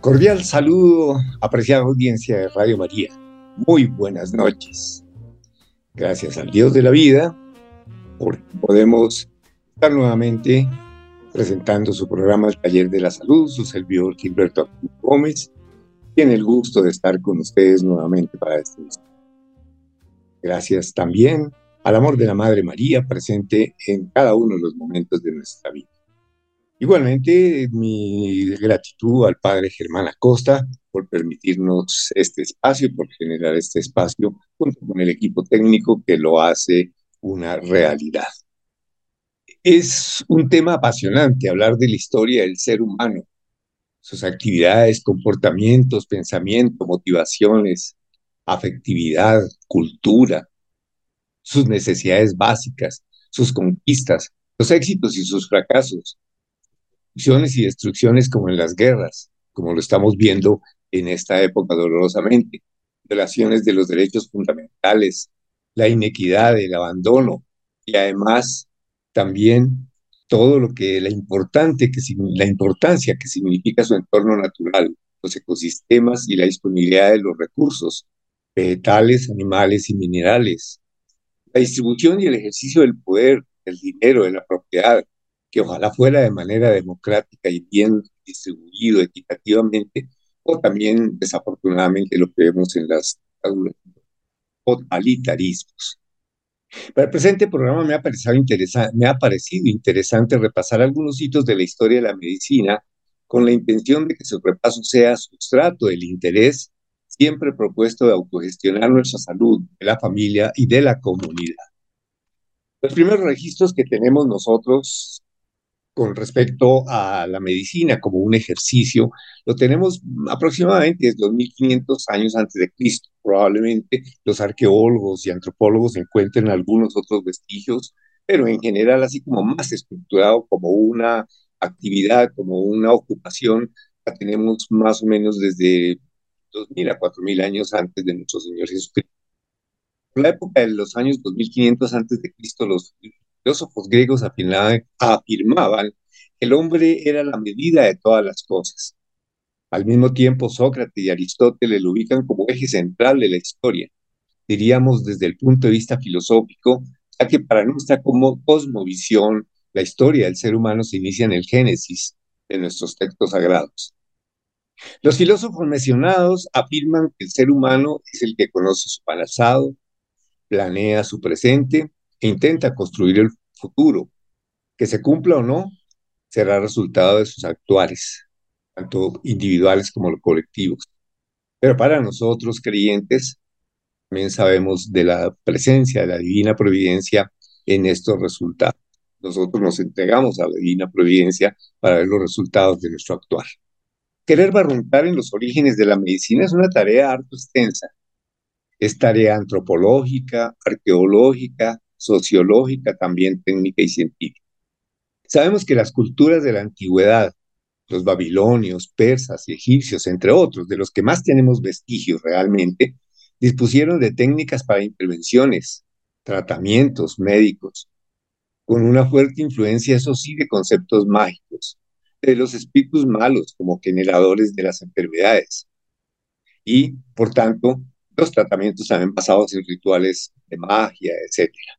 Cordial saludo, apreciada audiencia de Radio María. Muy buenas noches. Gracias al Dios de la vida, porque podemos estar nuevamente presentando su programa El Taller de la Salud, su servidor Gilberto Gómez. Tiene el gusto de estar con ustedes nuevamente para este mismo. Gracias también al amor de la Madre María presente en cada uno de los momentos de nuestra vida. Igualmente, mi gratitud al padre Germán Acosta por permitirnos este espacio, por generar este espacio junto con el equipo técnico que lo hace una realidad. Es un tema apasionante hablar de la historia del ser humano, sus actividades, comportamientos, pensamientos, motivaciones, afectividad, cultura, sus necesidades básicas, sus conquistas, los éxitos y sus fracasos, y destrucciones como en las guerras, como lo estamos viendo en esta época dolorosamente, violaciones de los derechos fundamentales, la inequidad, el abandono y además también todo lo que la importante que la importancia que significa su entorno natural, los ecosistemas y la disponibilidad de los recursos vegetales, animales y minerales, la distribución y el ejercicio del poder, del dinero, de la propiedad, que ojalá fuera de manera democrática y bien distribuido equitativamente, o también desafortunadamente lo que vemos en las totalitarismos. Para el presente programa me ha, parecido interesante repasar algunos hitos de la historia de la medicina con la intención de que su repaso sea sustrato del interés siempre propuesto de autogestionar nuestra salud, de la familia y de la comunidad. Los primeros registros que tenemos nosotros con respecto a la medicina como un ejercicio, lo tenemos aproximadamente desde 2500 años antes de Cristo. Probablemente los arqueólogos y antropólogos encuentren algunos otros vestigios, pero en general así como más estructurado como una actividad, como una ocupación, la tenemos más o menos desde 2000 a 4000 años antes de nuestro Señor Jesucristo. En la época de los años 2500 antes de Cristo, los filósofos griegos afirmaban que el hombre era la medida de todas las cosas. Al mismo tiempo, Sócrates y Aristóteles lo ubican como eje central de la historia, diríamos desde el punto de vista filosófico, ya que para nuestra cosmovisión, la historia del ser humano se inicia en el Génesis de nuestros textos sagrados. Los filósofos mencionados afirman que el ser humano es el que conoce su pasado, planea su presente e intenta construir el futuro. Que se cumpla o no, será resultado de sus actuales, tanto individuales como colectivos. Pero para nosotros creyentes, también sabemos de la presencia de la divina providencia en estos resultados. Nosotros nos entregamos a la divina providencia para ver los resultados de nuestro actuar. Querer barruntar en los orígenes de la medicina es una tarea harto extensa. Es tarea antropológica, arqueológica, sociológica, también técnica y científica. Sabemos que las culturas de la antigüedad, los babilonios, persas y egipcios, entre otros, de los que más tenemos vestigios realmente, dispusieron de técnicas para intervenciones, tratamientos médicos, con una fuerte influencia, eso sí, de conceptos mágicos, de los espíritus malos como generadores de las enfermedades. Y, por tanto, los tratamientos también basados en rituales de magia, etcétera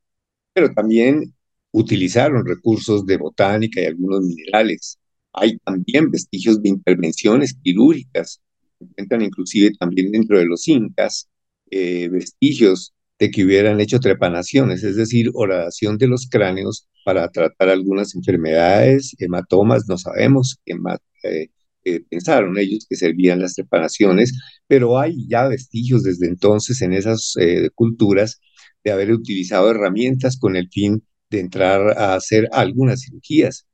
pero también utilizaron recursos de botánica y algunos minerales. Hay también vestigios de intervenciones quirúrgicas, se encuentran inclusive también dentro de los incas, eh, vestigios de que hubieran hecho trepanaciones, es decir, horadación de los cráneos para tratar algunas enfermedades, hematomas, no sabemos qué más eh, eh, pensaron ellos que servían las trepanaciones, pero hay ya vestigios desde entonces en esas culturas de haber utilizado herramientas con el fin de entrar a hacer algunas cirugías,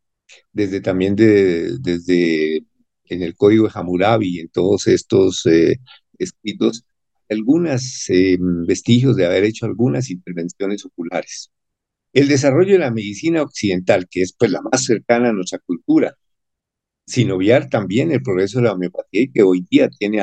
desde también de, desde en el código de Hammurabi, en todos estos eh, escritos, algunos eh, vestigios de haber hecho algunas intervenciones oculares. El desarrollo de la medicina occidental, que es pues la más cercana a nuestra cultura, sin obviar también el progreso de la homeopatía y que hoy día tiene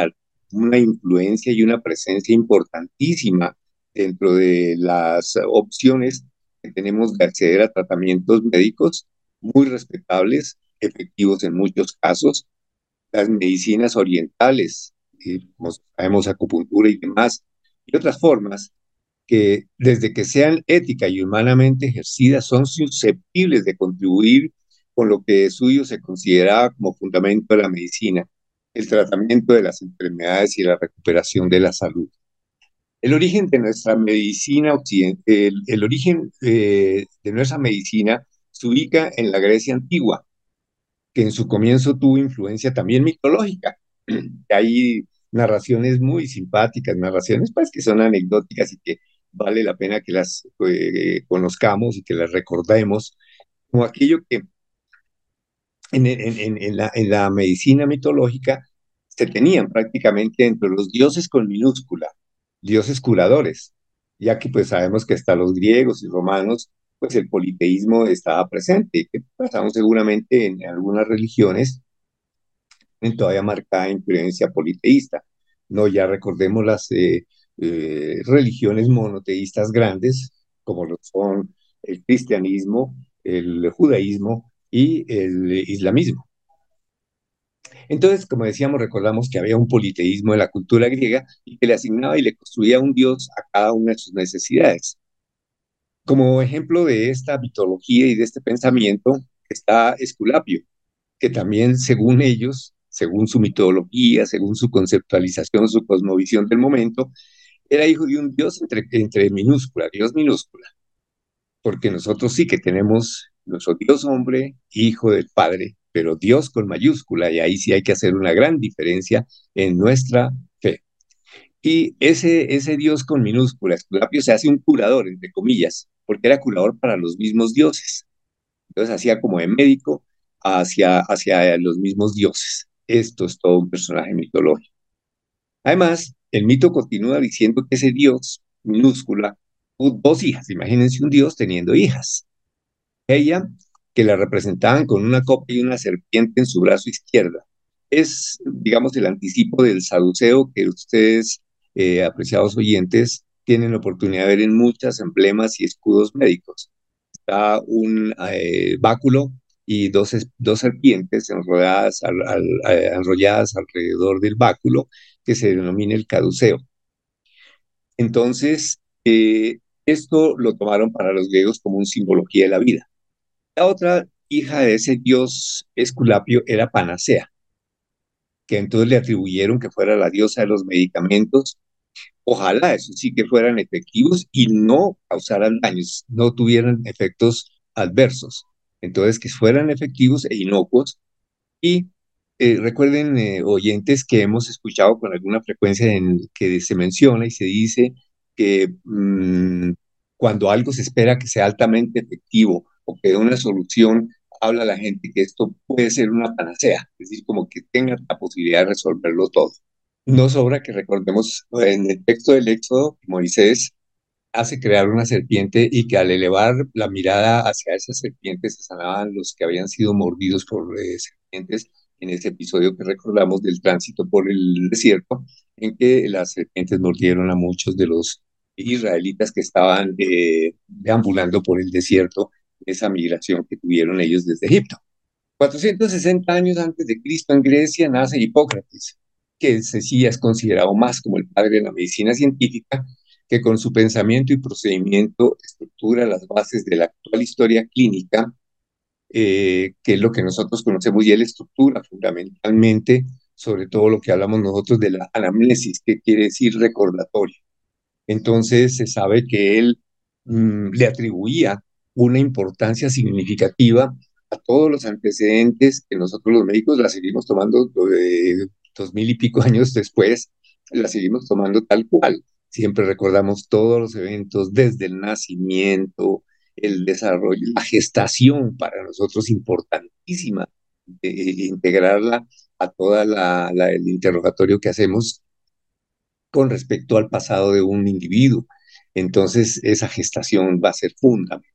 una influencia y una presencia importantísima dentro de las opciones que tenemos de acceder a tratamientos médicos muy respetables, efectivos en muchos casos. Las medicinas orientales, como sabemos, acupuntura y demás, y otras formas que desde que sean ética y humanamente ejercidas son susceptibles de contribuir con lo que de suyo se consideraba como fundamento de la medicina, el tratamiento de las enfermedades y la recuperación de la salud. El origen de nuestra medicina occidental, el, origen eh, de nuestra medicina se ubica en la Grecia antigua, que en su comienzo tuvo influencia también mitológica. Hay narraciones muy simpáticas, narraciones pues que son anecdóticas y que vale la pena que las eh, conozcamos y que las recordemos, como aquello que en, la, en la medicina mitológica se tenían prácticamente entre los dioses con minúscula, dioses curadores, ya que pues sabemos que hasta los griegos y romanos, pues el politeísmo estaba presente, que pasamos seguramente en algunas religiones en todavía marcada influencia politeísta. No, ya recordemos las eh, eh, religiones monoteístas grandes, como lo son el cristianismo, el judaísmo y el islamismo. Entonces, como decíamos, recordamos que había un politeísmo en la cultura griega y que le asignaba y le construía un dios a cada una de sus necesidades. Como ejemplo de esta mitología y de este pensamiento está Esculapio, que también, según ellos, según su mitología, según su conceptualización, su cosmovisión del momento, era hijo de un dios entre, entre minúscula, dios minúscula, porque nosotros sí que tenemos nuestro Dios hombre, hijo del Padre, pero Dios con mayúscula, y ahí sí hay que hacer una gran diferencia en nuestra fe. Y ese, ese Dios con minúscula, Esculapio, se hace un curador, entre comillas, porque era curador para los mismos dioses. Entonces hacía como de médico hacia, hacia los mismos dioses. Esto es todo un personaje mitológico. Además, el mito continúa diciendo que ese Dios, minúscula, tuvo dos hijas. Imagínense un Dios teniendo hijas. Ella, que la representaban con una copa y una serpiente en su brazo izquierda. Es, digamos, el anticipo del saduceo que ustedes, eh, apreciados oyentes, tienen oportunidad de ver en muchas emblemas y escudos médicos. Está un eh, báculo y dos, dos serpientes enrolladas, eh, enrolladas alrededor del báculo que se denomina el caduceo. Entonces, esto lo tomaron para los griegos como una simbología de la vida. La otra hija de ese dios Esculapio era Panacea, que entonces le atribuyeron que fuera la diosa de los medicamentos. Ojalá eso sí que fueran efectivos y no causaran daños, no tuvieran efectos adversos. Entonces, que fueran efectivos e inocuos. Y eh, recuerden, eh, oyentes, que hemos escuchado con alguna frecuencia en que se menciona y se dice que mm, cuando algo se espera que sea altamente efectivo o que dé una solución, habla la gente que esto puede ser una panacea, es decir, como que tenga la posibilidad de resolverlo todo. No sobra que recordemos en el texto del Éxodo, Moisés hace crear una serpiente y que al elevar la mirada hacia esa serpiente se sanaban los que habían sido mordidos por eh, serpientes en ese episodio que recordamos del tránsito por el desierto, en que las serpientes mordieron a muchos de los israelitas que estaban eh, deambulando por el desierto esa migración que tuvieron ellos desde Egipto. 460 años antes de Cristo en Grecia nace Hipócrates, que sí es considerado más como el padre de la medicina científica, que con su pensamiento y procedimiento estructura las bases de la actual historia clínica, eh, que es lo que nosotros conocemos, y él estructura fundamentalmente sobre todo lo que hablamos nosotros de la anamnesis, que quiere decir recordatorio. Entonces se sabe que él mm, le atribuía una importancia significativa a todos los antecedentes que nosotros los médicos la seguimos tomando de dos mil y pico años después, la seguimos tomando tal cual. Siempre recordamos todos los eventos desde el nacimiento, el desarrollo, la gestación para nosotros importantísima, integrarla a toda la, el interrogatorio que hacemos con respecto al pasado de un individuo. Entonces, esa gestación va a ser fundamental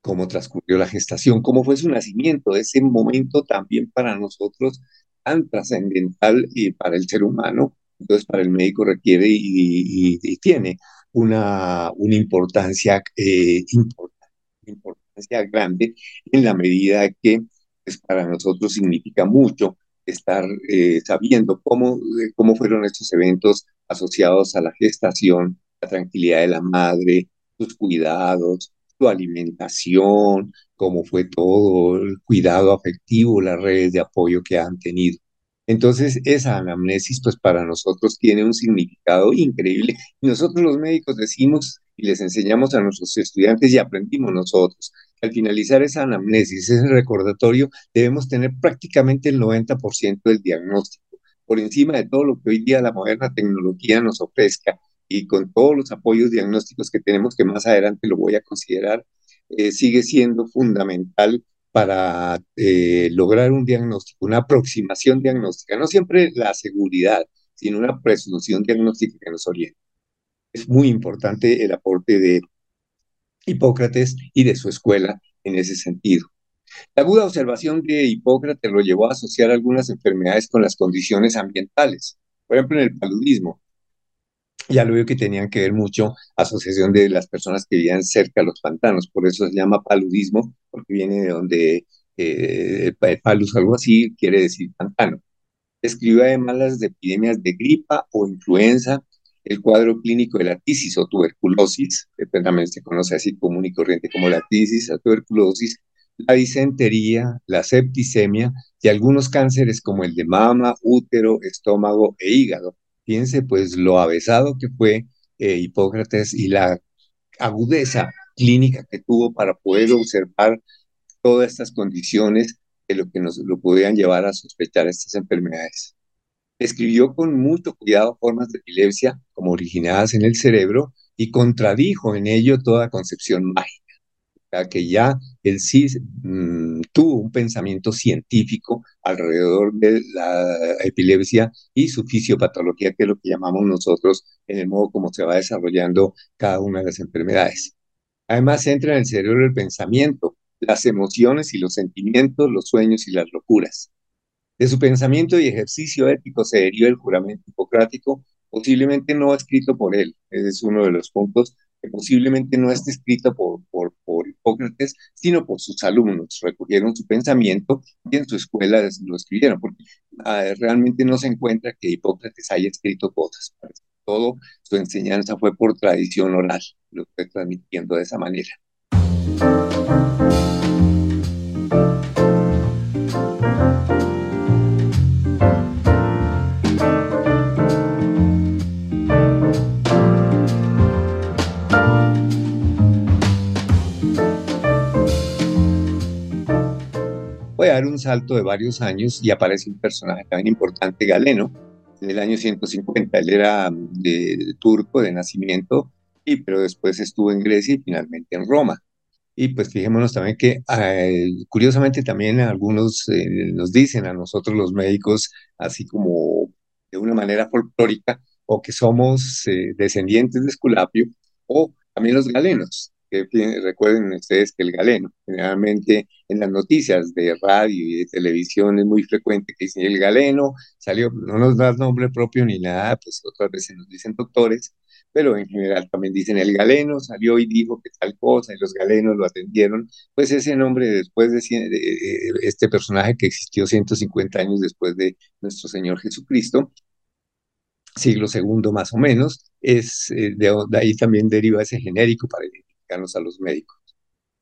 cómo transcurrió la gestación, cómo fue su nacimiento, ese momento también para nosotros tan trascendental para el ser humano, entonces para el médico requiere y, tiene una, una importancia, eh, importancia grande en la medida que pues, para nosotros significa mucho estar eh, sabiendo cómo, eh, cómo fueron estos eventos asociados a la gestación, la tranquilidad de la madre, sus cuidados, su alimentación, cómo fue todo, el cuidado afectivo, las redes de apoyo que han tenido. Entonces, esa anamnesis, pues para nosotros tiene un significado increíble. Nosotros los médicos decimos y les enseñamos a nuestros estudiantes y aprendimos nosotros. Al finalizar esa anamnesis, ese recordatorio, debemos tener prácticamente el 90% del diagnóstico, por encima de todo lo que hoy día la moderna tecnología nos ofrezca y con todos los apoyos diagnósticos que tenemos, que más adelante lo voy a considerar, eh, sigue siendo fundamental para eh, lograr un diagnóstico, una aproximación diagnóstica, no siempre la seguridad, sino una presunción diagnóstica que nos oriente. Es muy importante el aporte de Hipócrates y de su escuela en ese sentido. La aguda observación de Hipócrates lo llevó a asociar algunas enfermedades con las condiciones ambientales, por ejemplo en el paludismo. Ya lo veo que tenían que ver mucho asociación de las personas que vivían cerca de los pantanos, por eso se llama paludismo, porque viene de donde eh, palus, algo así, quiere decir pantano. Escribió además las epidemias de gripa o influenza, el cuadro clínico de la tisis o tuberculosis, que también se conoce así común y corriente como la tisis, la tuberculosis, la disentería, la septicemia y algunos cánceres como el de mama, útero, estómago e hígado. Fíjense pues lo avesado que fue eh, Hipócrates y la agudeza clínica que tuvo para poder observar todas estas condiciones que lo que nos lo podían llevar a sospechar estas enfermedades. Escribió con mucho cuidado formas de epilepsia como originadas en el cerebro y contradijo en ello toda concepción mágica que ya él sí mm, tuvo un pensamiento científico alrededor de la epilepsia y su fisiopatología, que es lo que llamamos nosotros en el modo como se va desarrollando cada una de las enfermedades. Además, entra en el cerebro el pensamiento, las emociones y los sentimientos, los sueños y las locuras. De su pensamiento y ejercicio ético se deriva el juramento hipocrático, posiblemente no escrito por él. Ese es uno de los puntos que posiblemente no esté escrito por, por, por Hipócrates, sino por sus alumnos. Recogieron su pensamiento y en su escuela lo escribieron, porque ah, realmente no se encuentra que Hipócrates haya escrito cosas. Todo su enseñanza fue por tradición oral, lo estoy transmitiendo de esa manera. A dar un salto de varios años y aparece un personaje también importante, Galeno, en el año 150. Él era de, turco de nacimiento, y, pero después estuvo en Grecia y finalmente en Roma. Y pues fijémonos también que eh, curiosamente también algunos eh, nos dicen a nosotros los médicos, así como de una manera folclórica, o que somos eh, descendientes de Esculapio, o también los galenos que recuerden ustedes que el galeno, generalmente en las noticias de radio y de televisión es muy frecuente que dicen el galeno salió, no nos da nombre propio ni nada, pues otras veces nos dicen doctores, pero en general también dicen el galeno salió y dijo que tal cosa y los galenos lo atendieron, pues ese nombre después de, este personaje que existió 150 años después de nuestro Señor Jesucristo, siglo segundo más o menos, es eh, de, de, ahí también deriva ese genérico para a los médicos.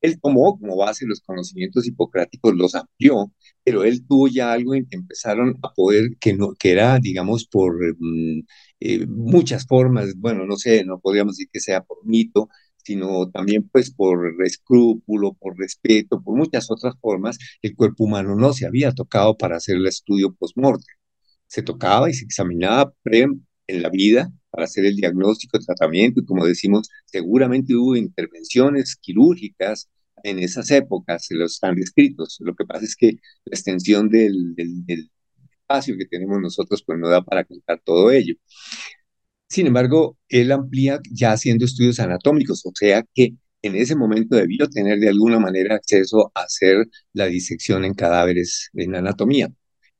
Él tomó como base los conocimientos hipocráticos, los amplió, pero él tuvo ya algo en que empezaron a poder, que, no, que era, digamos, por mm, eh, muchas formas, bueno, no sé, no podríamos decir que sea por mito, sino también pues por escrúpulo, por respeto, por muchas otras formas, el cuerpo humano no se había tocado para hacer el estudio post-mortem. Se tocaba y se examinaba pre en la vida para hacer el diagnóstico, tratamiento, y como decimos, seguramente hubo intervenciones quirúrgicas en esas épocas, se los están descritos. Lo que pasa es que la extensión del, del, espacio que tenemos nosotros pues no da para contar todo ello. Sin embargo, él amplía ya haciendo estudios anatómicos, o sea que en ese momento debió tener de alguna manera acceso a hacer la disección en cadáveres en anatomía.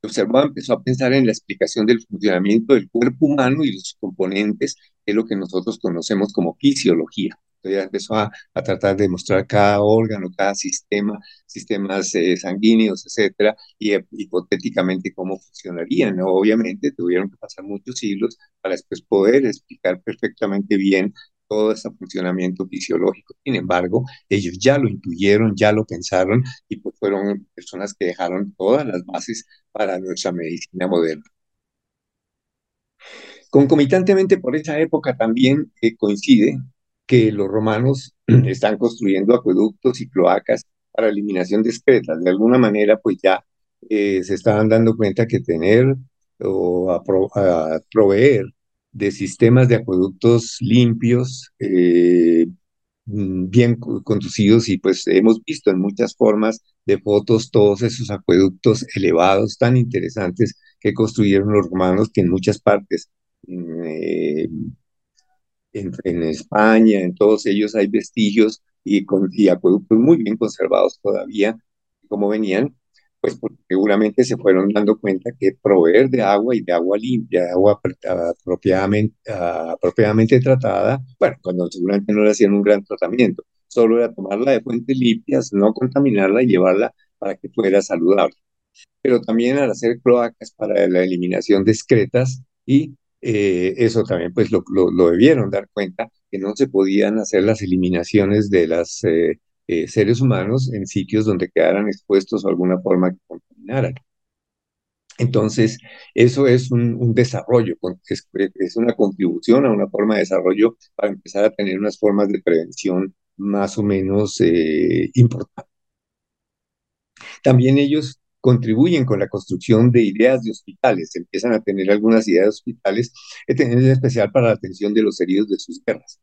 Observó, empezó a pensar en la explicación del funcionamiento del cuerpo humano y sus componentes, que es lo que nosotros conocemos como fisiología. Entonces empezó a, a, tratar de mostrar cada órgano, cada sistema, sistemas eh, sanguíneos, etcétera, y eh, hipotéticamente cómo funcionarían. Obviamente tuvieron que pasar muchos siglos para después poder explicar perfectamente bien todo ese funcionamiento fisiológico. Sin embargo, ellos ya lo intuyeron, ya lo pensaron y pues fueron personas que dejaron todas las bases para nuestra medicina moderna. Concomitantemente por esa época también eh, coincide que los romanos están construyendo acueductos y cloacas para eliminación de excretas. De alguna manera, pues ya eh, se estaban dando cuenta que tener o proveer de sistemas de acueductos limpios, eh, bien conducidos y pues hemos visto en muchas formas de fotos todos esos acueductos elevados tan interesantes que construyeron los romanos que en muchas partes eh, en, en, España, en todos ellos hay vestigios y, con, y acueductos muy bien conservados todavía, como venían, pues seguramente se fueron dando cuenta que proveer de agua y de agua limpia, de agua apropiadamente, tratada, bueno, cuando seguramente no le hacían un gran tratamiento, solo era tomarla de fuentes limpias, no contaminarla y llevarla para que fuera saludable. Pero también al hacer cloacas para la eliminación de excretas y eh, eso también pues lo, lo, lo, debieron dar cuenta que no se podían hacer las eliminaciones de las eh, eh, seres humanos en sitios donde quedaran expuestos o alguna forma que contaminaran. Entonces, eso es un, desarrollo, es, una contribución a una forma de desarrollo para empezar a tener unas formas de prevención más o menos eh, importantes. También ellos contribuyen con la construcción de ideas de hospitales, empiezan a tener algunas ideas de hospitales, en especial para la atención de los heridos de sus guerras.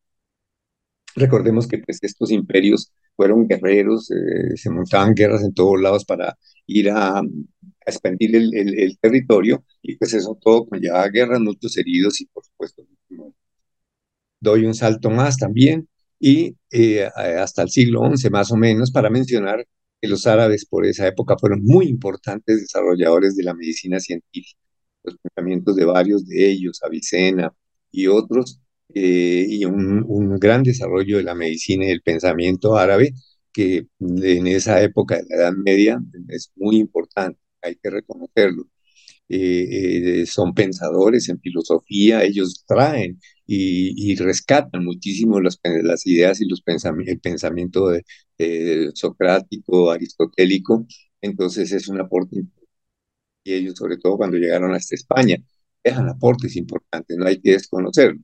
Recordemos que pues, estos imperios fueron guerreros, eh, se montaban guerras en todos lados para ir a, a expandir el, el, el, territorio y pues eso todo conllevaba guerras, muchos heridos y por supuesto doy un salto más también y eh, hasta el siglo XI más o menos para mencionar que los árabes por esa época fueron muy importantes desarrolladores de la medicina científica. Los pensamientos de varios de ellos, Avicena y otros, eh, y un, un, gran desarrollo de la medicina y el pensamiento árabe, que en esa época de la Edad Media es muy importante, hay que reconocerlo. Eh, eh, son pensadores en filosofía, ellos traen y, y rescatan muchísimo las, las, ideas y los pensamientos, el pensamiento de, de socrático, aristotélico, entonces es un aporte y ellos sobre todo cuando llegaron hasta España dejan aportes importantes, no hay que desconocerlo.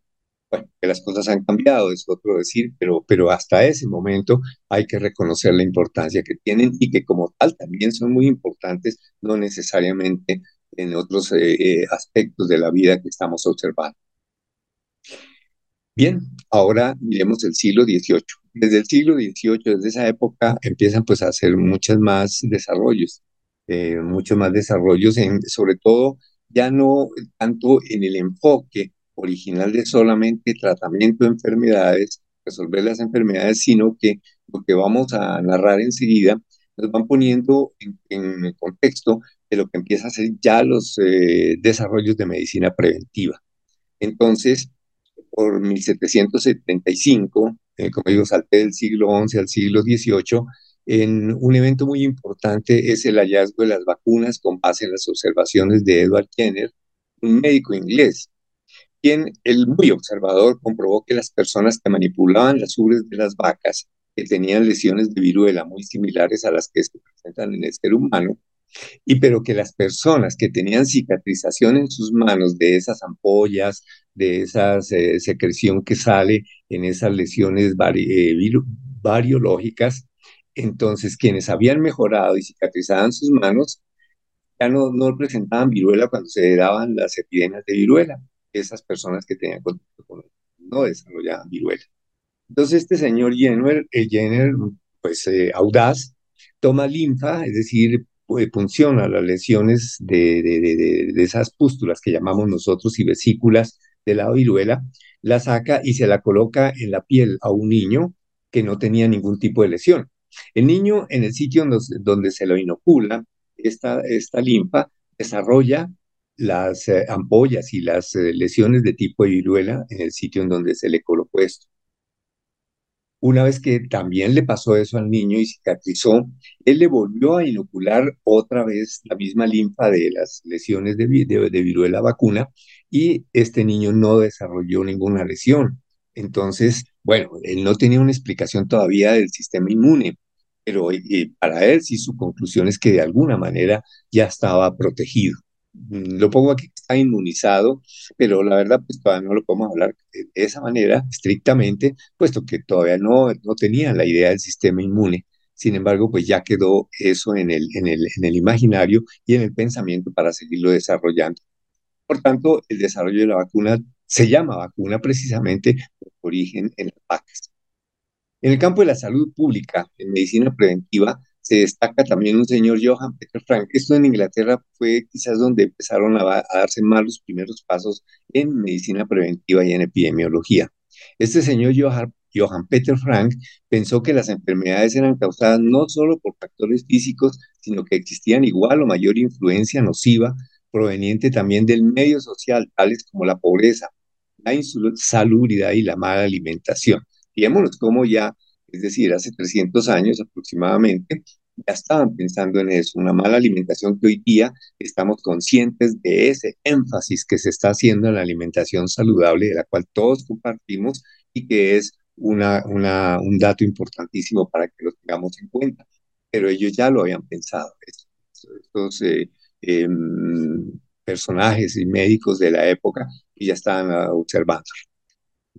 Bueno, que las cosas han cambiado, es otro decir, pero, pero hasta ese momento hay que reconocer la importancia que tienen y que como tal también son muy importantes, no necesariamente en otros eh, eh, aspectos de la vida que estamos observando. Bien, ahora miremos el siglo XVIII. Desde el siglo XVIII, desde esa época, empiezan pues a hacer muchos más desarrollos, eh, muchos más desarrollos, en, sobre todo ya no tanto en el enfoque original de solamente tratamiento de enfermedades, resolver las enfermedades, sino que lo que vamos a narrar enseguida nos van poniendo en, el contexto de lo que empieza a ser ya los eh, desarrollos de medicina preventiva. Entonces, por 1775, eh, como digo, salté del siglo XI al siglo XVIII, en un evento muy importante es el hallazgo de las vacunas con base en las observaciones de Edward Jenner, un médico inglés quien el muy observador comprobó que las personas que manipulaban las ubres de las vacas, que tenían lesiones de viruela muy similares a las que se presentan en el ser humano, y pero que las personas que tenían cicatrización en sus manos de esas ampollas, de esa eh, secreción que sale en esas lesiones vari, eh, variológicas, entonces quienes habían mejorado y cicatrizaban sus manos ya no, no presentaban viruela cuando se daban las epidemias de viruela esas personas que tenían contacto con él, no desarrollaban viruela. Entonces este señor Jenner, eh, Jenner pues eh, audaz, toma linfa, es decir, pues, punciona las lesiones de, de, de, esas pústulas que llamamos nosotros y vesículas de la viruela, la saca y se la coloca en la piel a un niño que no tenía ningún tipo de lesión. El niño en el sitio donde, donde se lo inocula esta, esta linfa desarrolla las eh, ampollas y las eh, lesiones de tipo de viruela en el sitio en donde se le colocó esto. Una vez que también le pasó eso al niño y cicatrizó, él le volvió a inocular otra vez la misma linfa de las lesiones de, viruela vacuna y este niño no desarrolló ninguna lesión. Entonces, bueno, él no tenía una explicación todavía del sistema inmune, pero para él sí su conclusión es que de alguna manera ya estaba protegido. Mm, lo pongo aquí está inmunizado, pero la verdad pues todavía no lo podemos hablar de esa manera estrictamente, puesto que todavía no, no tenía la idea del sistema inmune. Sin embargo, pues ya quedó eso en el, en el, en el imaginario y en el pensamiento para seguirlo desarrollando. Por tanto, el desarrollo de la vacuna se llama vacuna precisamente por origen en las vacas. En el campo de la salud pública, en medicina preventiva, se destaca también un señor Johann Peter Frank. Esto en Inglaterra fue quizás donde empezaron a, darse más los primeros pasos en medicina preventiva y en epidemiología. Este señor Johann, Johann Peter Frank pensó que las enfermedades eran causadas no solo por factores físicos, sino que existían igual o mayor influencia nociva proveniente también del medio social, tales como la pobreza, la insalubridad y la mala alimentación. Fijémonos cómo ya, es decir, hace 300 años aproximadamente, ya estaban pensando en eso, una mala alimentación que hoy día estamos conscientes de ese énfasis que se está haciendo en la alimentación saludable, de la cual todos compartimos y que es un dato importantísimo para que lo tengamos en cuenta. Pero ellos ya lo habían pensado, estos, eh, em, personajes y médicos de la época y ya estaban observando.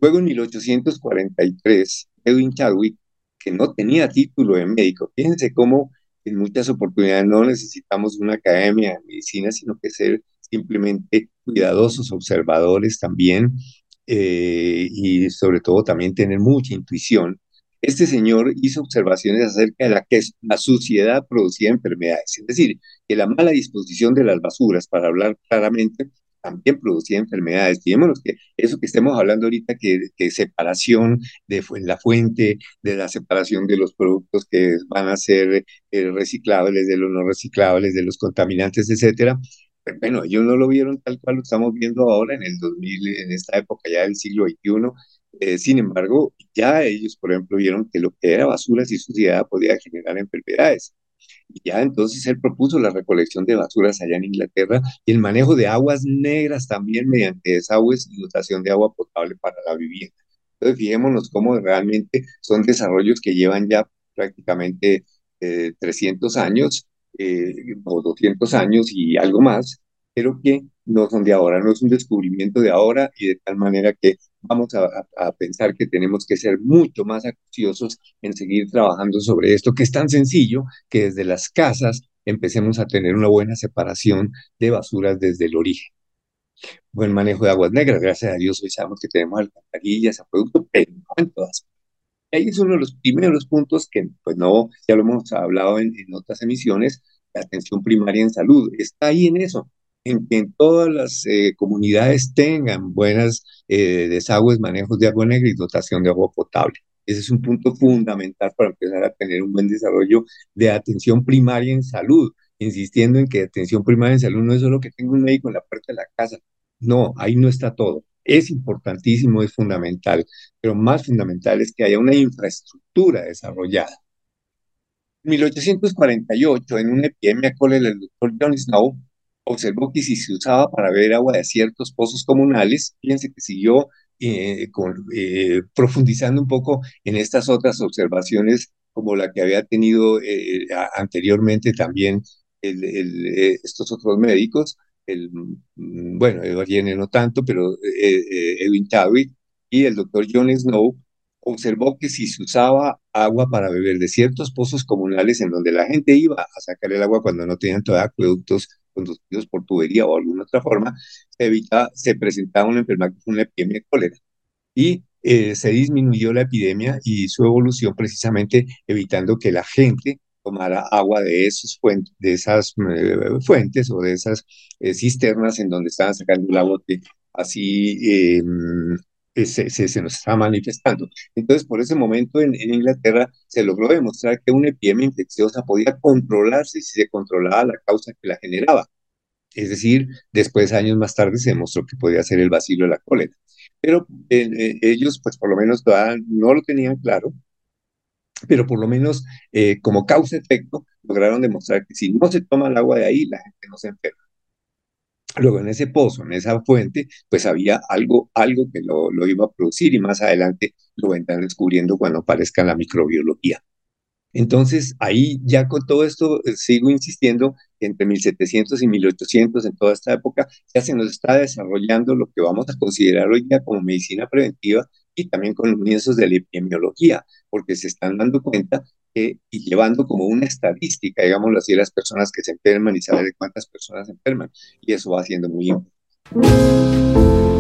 Luego, en 1843, Edwin Chadwick, que no tenía título de médico, fíjense cómo en muchas oportunidades no necesitamos una academia de medicina, sino que ser simplemente cuidadosos observadores también eh, y sobre todo también tener mucha intuición. Este señor hizo observaciones acerca de la que la suciedad producía enfermedades, es decir, que la mala disposición de las basuras, para hablar claramente, también producía enfermedades. Fijémonos que eso que estemos hablando ahorita, que, que separación de la fuente, de la separación de los productos que van a ser eh, reciclables, de los no reciclables, de los contaminantes, etcétera. Pero bueno, ellos no lo vieron tal cual lo estamos viendo ahora en el 2000, en esta época ya del siglo XXI. Eh, sin embargo, ya ellos, por ejemplo, vieron que lo que era basura y suciedad podía generar enfermedades. Y ya entonces él propuso la recolección de basuras allá en Inglaterra y el manejo de aguas negras también mediante desagües y dotación de agua potable para la vivienda. Entonces, fijémonos cómo realmente son desarrollos que llevan ya prácticamente 300 eh, años eh, o 200 años y algo más, pero que no son de ahora, no es un descubrimiento de ahora y de tal manera que vamos a, pensar que tenemos que ser mucho más acuciosos en seguir trabajando sobre esto, que es tan sencillo que desde las casas empecemos a tener una buena separación de basuras desde el origen. Buen manejo de aguas negras, gracias a Dios hoy sabemos que tenemos alcantarillas, acueductos, pero no en todas ahí es uno de los primeros puntos que, pues no, ya lo hemos hablado en, en otras emisiones, la atención primaria en salud, está ahí en eso, en que todas las eh, comunidades tengan buenas eh, desagües, manejos de agua negra y dotación de agua potable. Ese es un punto fundamental para empezar a tener un buen desarrollo de atención primaria en salud, insistiendo en que atención primaria en salud no es solo que tenga un médico en la puerta de la casa. No, ahí no está todo. Es importantísimo, es fundamental, pero más fundamental es que haya una infraestructura desarrollada. En 1848, en una epidemia cólera, el doctor John Snow observó que si se usaba para beber agua de ciertos pozos comunales, fíjense que siguió eh, eh, profundizando un poco en estas otras observaciones como la que había tenido eh, anteriormente también estos otros médicos, el, mm, bueno, Jenner no tanto, pero Edwin Chadwick y el doctor John Snow observó que si se usaba agua para beber de ciertos pozos comunales en donde la gente iba a sacar el agua cuando no tenían todavía acueductos conducidos por tubería o alguna otra forma, se, evita, se presentaba una enfermedad una epidemia de cólera. Y eh, se disminuyó la epidemia y su evolución precisamente evitando que la gente tomara agua de, esos de esas eh, fuentes o de esas eh, cisternas en donde estaban sacando el agua así em, se, se, nos está manifestando. Entonces, por ese momento en, Inglaterra se logró demostrar que una epidemia infecciosa podía controlarse si se controlaba la causa que la generaba. Es decir, después, años más tarde, se demostró que podía ser el vacilo de la cólera. Pero eh, eh, ellos, pues por lo menos todavía no lo tenían claro, pero por lo menos eh, como causa-efecto lograron demostrar que si no se toma el agua de ahí, la gente no se enferma. Luego en ese pozo, en esa fuente, pues había algo, algo que lo, iba a producir y más adelante lo vendrán descubriendo cuando aparezca la microbiología. Entonces, ahí ya con todo esto eh, sigo insistiendo entre 1700 y 1800, en toda esta época, ya se nos está desarrollando lo que vamos a considerar hoy día como medicina preventiva y también con comienzos de la epidemiología, porque se están dando cuenta y llevando como una estadística, digámoslo así, de las personas que se enferman y saber cuántas personas se enferman. Y eso va siendo muy importante.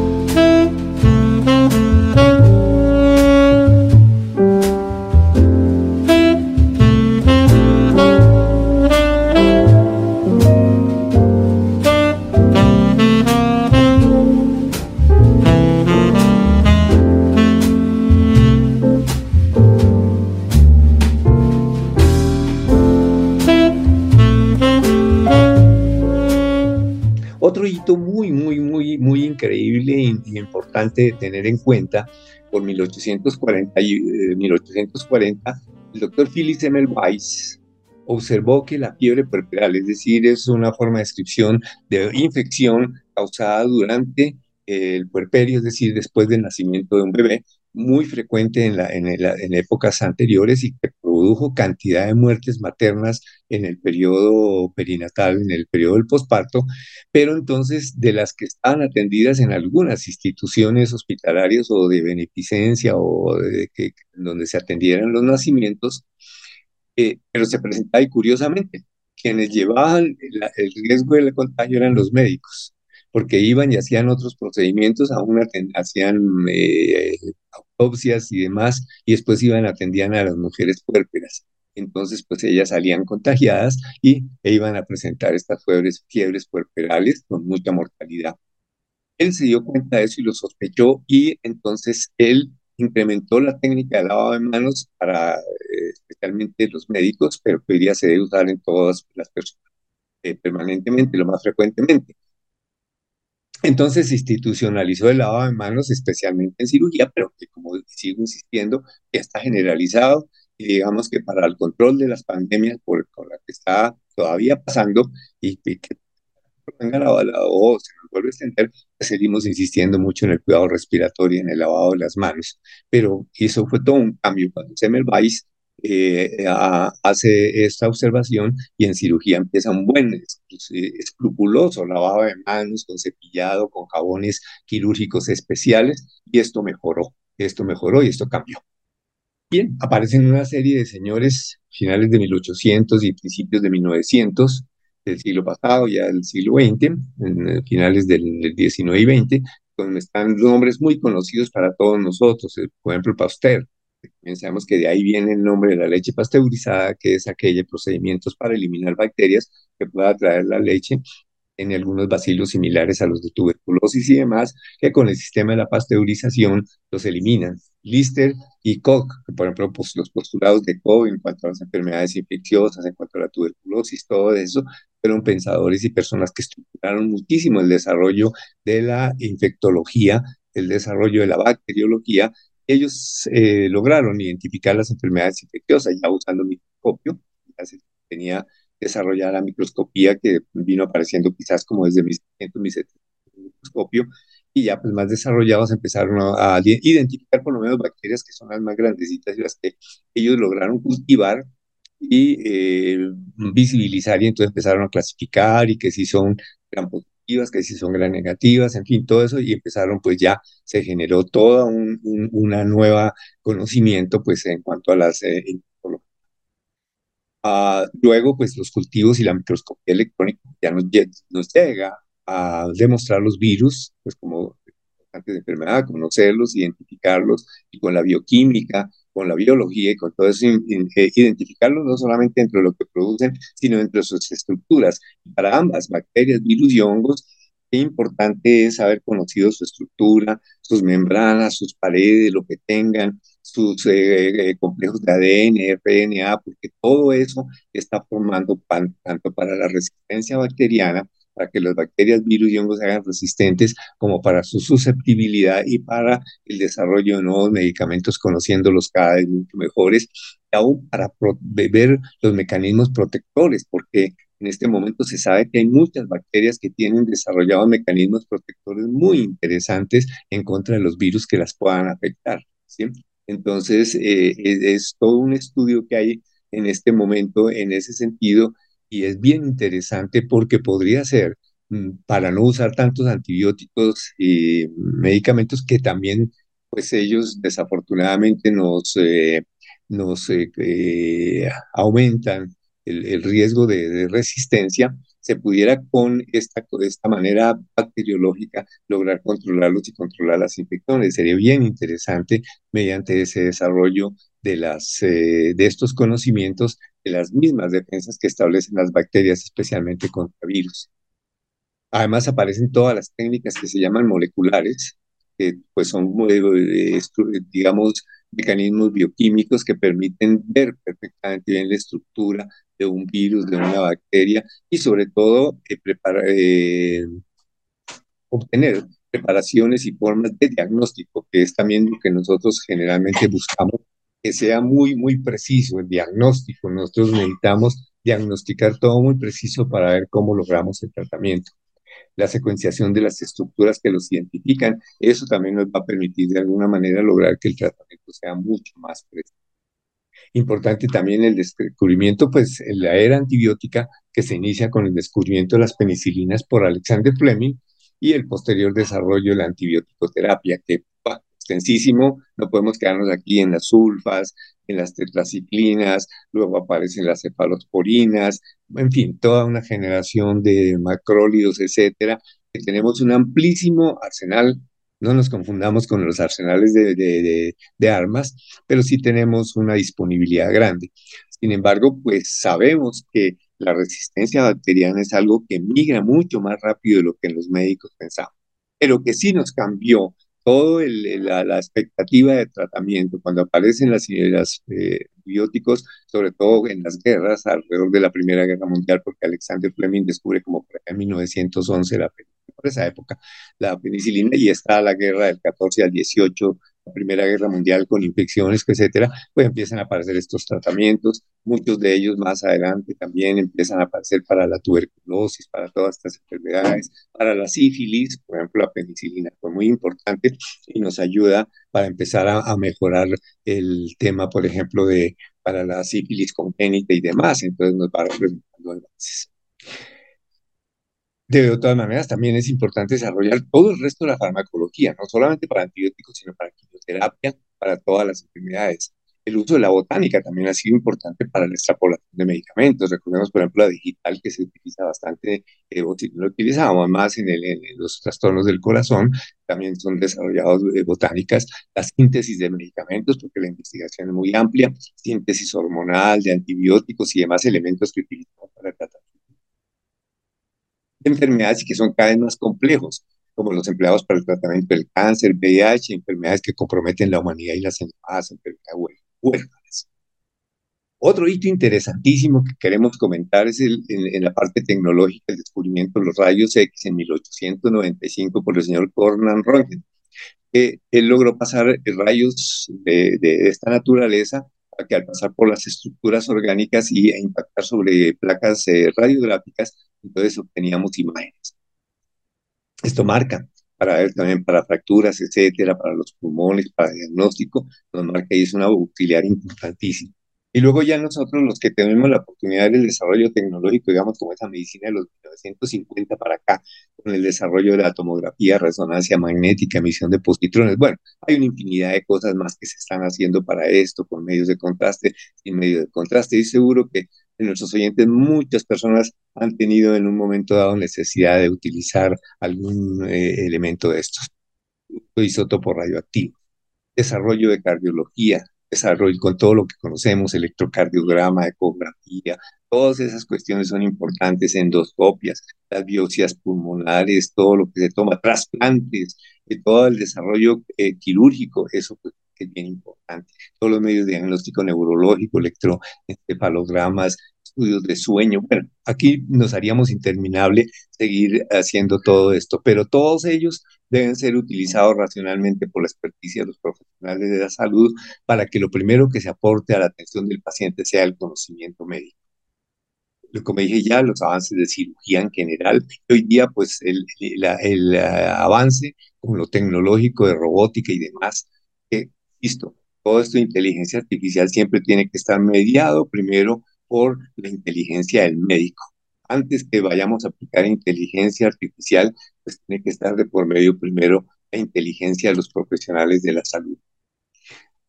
Importante tener en cuenta, por 1840, 1840 eh, el doctor Phyllis Weiss observó que la fiebre puerperal, es decir, es una forma de descripción de infección causada durante el puerperio, es decir, después del nacimiento de un bebé, muy frecuente en, la, en, en, épocas anteriores y que produjo cantidad de muertes maternas en el periodo perinatal, en el periodo del posparto, pero entonces de las que estaban atendidas en algunas instituciones hospitalarias o de beneficencia o de donde se atendieran los nacimientos, eh, pero se presentaba y curiosamente, quienes llevaban el riesgo del contagio eran los médicos porque iban y hacían otros procedimientos, aún hacían eh, autopsias y demás, y después iban, atendían a las mujeres puérperas. Entonces, pues ellas salían contagiadas y e iban a presentar estas fiebres, fiebres puerperales con mucha mortalidad. Él se dio cuenta de eso y lo sospechó y entonces él incrementó la técnica de lavado de manos para eh, especialmente los médicos, pero que hoy día se debe usar en todas las personas eh, permanentemente, lo más frecuentemente. Entonces se institucionalizó el lavado de manos, especialmente en cirugía, pero que como sigo insistiendo, ya está generalizado y digamos que para el control de las pandemias por, con la que está todavía pasando y, que venga la, o se nos vuelve a extender, pues seguimos insistiendo mucho en el cuidado respiratorio y en el lavado de las manos. Pero eso fue todo un cambio cuando Semmelweis eh, hace esta observación y en cirugía empieza un buen, escrupuloso lavado de manos con cepillado, con jabones quirúrgicos especiales y esto mejoró, esto mejoró y esto cambió. Bien, aparecen una serie de señores finales de 1800 y principios de 1900 del siglo pasado, ya del siglo XX, eh, finales del, del 19 y 20, donde están nombres muy conocidos para todos nosotros, eh, por ejemplo, Pasteur, Pensamos que de ahí viene el nombre de la leche pasteurizada, que es aquellos procedimientos para eliminar bacterias que pueda traer la leche en algunos bacilos similares a los de tuberculosis y demás, que con el sistema de la pasteurización los eliminan. Lister y Koch, que por ejemplo, pues, los postulados de Koch en cuanto a las enfermedades infecciosas, en cuanto a la tuberculosis, todo eso, fueron pensadores y personas que estructuraron muchísimo el desarrollo de la infectología, el desarrollo de la bacteriología ellos eh, lograron identificar las enfermedades infecciosas ya usando microscopio, ya se tenía desarrollada la microscopía que vino apareciendo quizás como desde 1600, 1700 microscopio, y ya pues más desarrollados empezaron a, identificar por lo menos bacterias que son las más grandecitas y las que ellos lograron cultivar y eh, visibilizar y entonces empezaron a clasificar y que si son gran que si son gran negativas, en fin, todo eso, y empezaron, pues ya se generó todo un, una nueva conocimiento, pues en cuanto a las... Eh, ah, luego, pues los cultivos y la microscopía electrónica ya nos, nos llega a demostrar los virus, pues como antes de enfermedad, conocerlos, identificarlos, y con la bioquímica, con la biología y con todo eso, eh, identificarlos no solamente entre lo que producen, sino entre sus estructuras. para ambas, bacterias, virus y hongos, qué importante es haber conocido su estructura, sus membranas, sus paredes, lo que tengan, sus eh, eh, complejos de ADN, RNA, porque todo eso está formando tanto para la resistencia bacteriana para que las bacterias, virus y hongos se hagan resistentes como para su susceptibilidad y para el desarrollo de nuevos medicamentos, conociéndolos cada vez mucho mejores, y aún para ver los mecanismos protectores, porque en este momento se sabe que hay muchas bacterias que tienen desarrollados mecanismos protectores muy interesantes en contra de los virus que las puedan afectar. ¿sí? Entonces, eh, es, todo un estudio que hay en este momento en ese sentido y es bien interesante porque podría ser mm, para no usar tantos antibióticos y medicamentos que también, pues ellos desafortunadamente nos, eh, nos eh, aumentan el, riesgo de, resistencia, se pudiera con esta, esta manera bacteriológica lograr controlarlos y controlar las infecciones. Sería bien interesante mediante ese desarrollo de, las, eh, de estos conocimientos de las mismas defensas que establecen las bacterias, especialmente contra virus. Además aparecen todas las técnicas que se llaman moleculares, que pues son, digamos, mecanismos bioquímicos que permiten ver perfectamente bien la estructura de un virus, de una bacteria y sobre todo eh, eh, obtener preparaciones y formas de diagnóstico, que es también lo que nosotros generalmente buscamos, que sea muy, muy preciso el diagnóstico. Nosotros necesitamos diagnosticar todo muy preciso para ver cómo logramos el tratamiento. La secuenciación de las estructuras que los identifican, eso también nos va a permitir de alguna manera lograr que el tratamiento sea mucho más preciso. Importante también el descubrimiento, pues, en la era antibiótica que se inicia con el descubrimiento de las penicilinas por Alexander Fleming y el posterior desarrollo de la antibiótico-terapia, que va extensísimo, no podemos quedarnos aquí en las sulfas, en las tetraciclinas, luego aparecen las cefalosporinas, en fin, toda una generación de macrólidos, etcétera, tenemos un amplísimo arsenal no nos confundamos con los arsenales de, armas, pero sí tenemos una disponibilidad grande. Sin embargo, pues sabemos que la resistencia bacteriana es algo que migra mucho más rápido de lo que los médicos pensamos, pero que sí nos cambió toda la, expectativa de tratamiento cuando aparecen las, las eh, antibióticos, sobre todo en las guerras alrededor de la Primera Guerra Mundial, porque Alexander Fleming descubre como en 1911 la por esa época, la penicilina, y está la guerra del 14 al 18, la Primera Guerra Mundial con infecciones, etcétera, pues empiezan a aparecer estos tratamientos, muchos de ellos más adelante también empiezan a aparecer para la tuberculosis, para todas estas enfermedades, para la sífilis, por ejemplo, la penicilina fue muy importante y nos ayuda para empezar a, mejorar el tema, por ejemplo, de para la sífilis congénita y demás, entonces nos va representando avances. De todas maneras, también es importante desarrollar todo el resto de la farmacología, no solamente para antibióticos, sino para quimioterapia, para todas las enfermedades. El uso de la botánica también ha sido importante para la extrapolación de medicamentos. Recordemos, por ejemplo, la digital que se utiliza bastante, eh, lo utilizábamos más en, los trastornos del corazón, también son desarrollados de botánicas, la síntesis de medicamentos, porque la investigación es muy amplia, síntesis hormonal, de antibióticos y demás elementos que utilizamos para tratar enfermedades que son cada vez más complejos, como los empleados para el tratamiento del cáncer, VIH, enfermedades que comprometen la humanidad y las enfermedades huérfanas. Otro hito interesantísimo que queremos comentar es el, en, la parte tecnológica, el descubrimiento de los rayos X en 1895 por el señor Cornan Röntgen. que él logró pasar rayos de, de esta naturaleza que al pasar por las estructuras orgánicas y e impactar sobre placas eh, radiográficas, entonces obteníamos imágenes. Esto marca para ver también para fracturas, etcétera, para los pulmones, para diagnóstico, nos marca y es una utilidad importantísima. Y luego ya nosotros los que tenemos la oportunidad del desarrollo tecnológico, digamos como esa medicina de los 1950 para acá, con el desarrollo de la tomografía, resonancia magnética, emisión de positrones, bueno, hay una infinidad de cosas más que se están haciendo para esto, con medios de contraste, sin medios de contraste, y seguro que en nuestros oyentes muchas personas han tenido en un momento dado necesidad de utilizar algún eh, elemento de estos, isótopo radioactivo, desarrollo de cardiología, desarrollo con todo lo que conocemos, electrocardiograma, ecografía, todas esas cuestiones son importantes, endoscopias, las biopsias pulmonares, todo lo que se toma, trasplantes, eh, todo el desarrollo eh, quirúrgico, eso pues, es bien importante. Todos los medios de diagnóstico neurológico, electroencefalogramas, estudios de sueño. Bueno, aquí nos haríamos interminable seguir haciendo todo esto, pero todos ellos deben ser utilizados racionalmente por la experticia de los profesionales de la salud para que lo primero que se aporte a la atención del paciente sea el conocimiento médico como dije ya, los avances de cirugía en general. Hoy día, pues, el, el, avance con lo tecnológico de robótica y demás, que, listo, todo esto de inteligencia artificial siempre tiene que estar mediado primero por la inteligencia del médico. Antes que vayamos a aplicar inteligencia artificial, pues tiene que estar de por medio primero la inteligencia de los profesionales de la salud.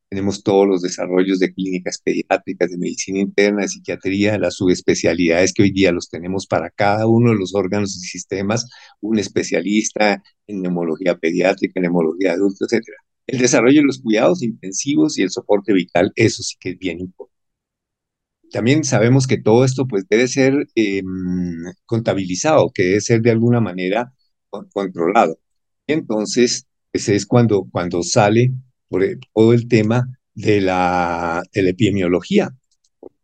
Tenemos todos los desarrollos de clínicas pediátricas, de medicina interna, de psiquiatría, las subespecialidades que hoy día los tenemos para cada uno de los órganos y sistemas, un especialista en neumología pediátrica, en neumología adulta, etc. El desarrollo de los cuidados intensivos y el soporte vital, eso sí que es bien importante. También sabemos que todo esto pues debe ser em, contabilizado, que debe ser de alguna manera controlado. entonces, ese pues, es cuando, cuando sale por todo el tema de la, epidemiología.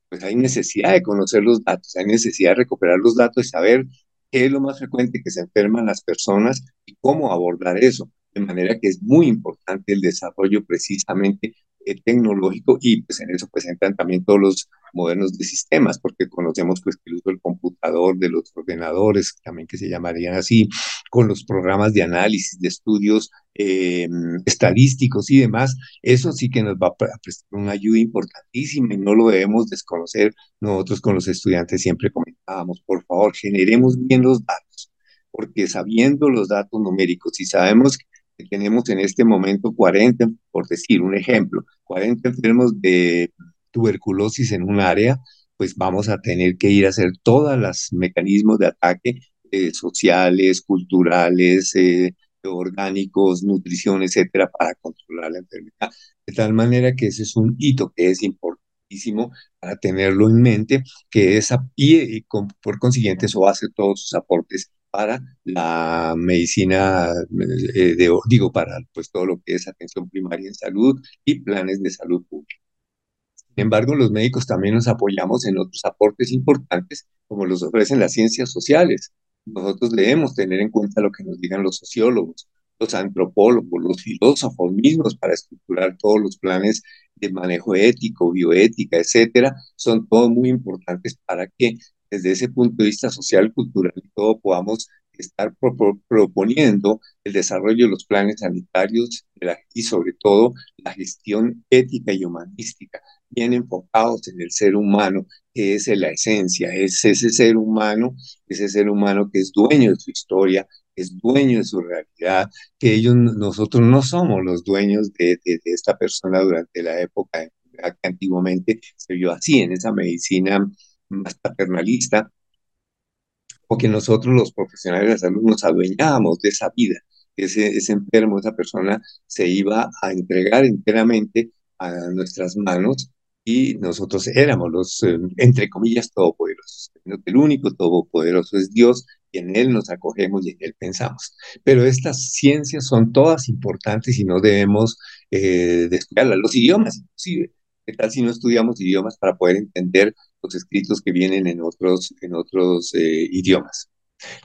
Pues hay necesidad de conocer los datos, hay necesidad de recuperar los datos y saber qué es lo más frecuente que se enferman las personas y cómo abordar eso. De manera que es muy importante el desarrollo precisamente eh, tecnológico y pues en eso pues entran también todos los modernos de sistemas, porque conocemos pues que el uso del computador, de los ordenadores, también que se llamarían así, con los programas de análisis, de estudios eh, estadísticos y demás, eso sí que nos va a prestar una ayuda importantísima y no lo debemos desconocer. Nosotros con los estudiantes siempre comentábamos, por favor, generemos bien los datos, porque sabiendo los datos numéricos y sabemos tenemos en este momento 40, por decir un ejemplo, 40 enfermos de tuberculosis en un área, pues vamos a tener que ir a hacer todos los mecanismos de ataque eh, sociales, culturales, eh, orgánicos, nutrición, etcétera, para controlar la enfermedad. De tal manera que ese es un hito que es importantísimo para tenerlo en mente, que esa, y, por consiguiente eso hacer todos sus aportes para la medicina, eh, de, digo, para pues todo lo que es atención primaria en salud y planes de salud pública. Sin embargo, los médicos también nos apoyamos en otros aportes importantes, como los ofrecen las ciencias sociales. Nosotros debemos tener en cuenta lo que nos digan los sociólogos, los antropólogos, los filósofos mismos para estructurar todos los planes de manejo ético, bioética, etcétera, son todos muy importantes para que desde ese punto de vista social, cultural y todo, podamos estar proponiendo el desarrollo de los planes sanitarios y sobre todo la gestión ética y humanística, bien enfocados en el ser humano, que es la esencia, es ese ser humano, ese ser humano que es dueño de su historia, es dueño de su realidad, que ellos, nosotros no somos los dueños de, de esta persona durante la época que antiguamente se vio así, en esa medicina más paternalista, o que nosotros los profesionales de la salud nos adueñábamos de esa vida, ese, ese enfermo, esa persona se iba a entregar enteramente a nuestras manos y nosotros éramos los, eh, entre comillas, todopoderosos. El único todopoderoso es Dios y en Él nos acogemos y en Él pensamos. Pero estas ciencias son todas importantes y no debemos eh, descuidarlas. Los idiomas, inclusive. ¿Qué tal si no estudiamos idiomas para poder entender los escritos que vienen en otros, en otros eh, idiomas?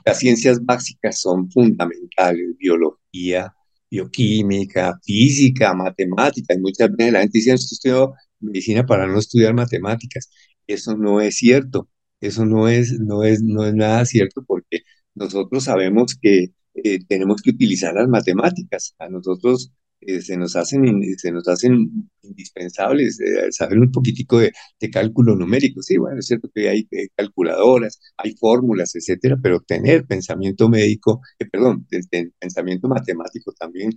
Las ciencias básicas son fundamentales, biología, bioquímica, física, matemática. Y muchas veces la gente dice, estudio medicina para no estudiar matemáticas. Eso no es cierto. Eso no es, no es, no es nada cierto porque nosotros sabemos que eh, tenemos que utilizar las matemáticas. A nosotros eh, se, nos hacen, se nos hacen indispensables eh, saber un poquitico de, cálculo numérico. Sí, bueno, es cierto que hay calculadoras, hay fórmulas, etcétera, pero tener pensamiento médico, perdón, pensamiento matemático también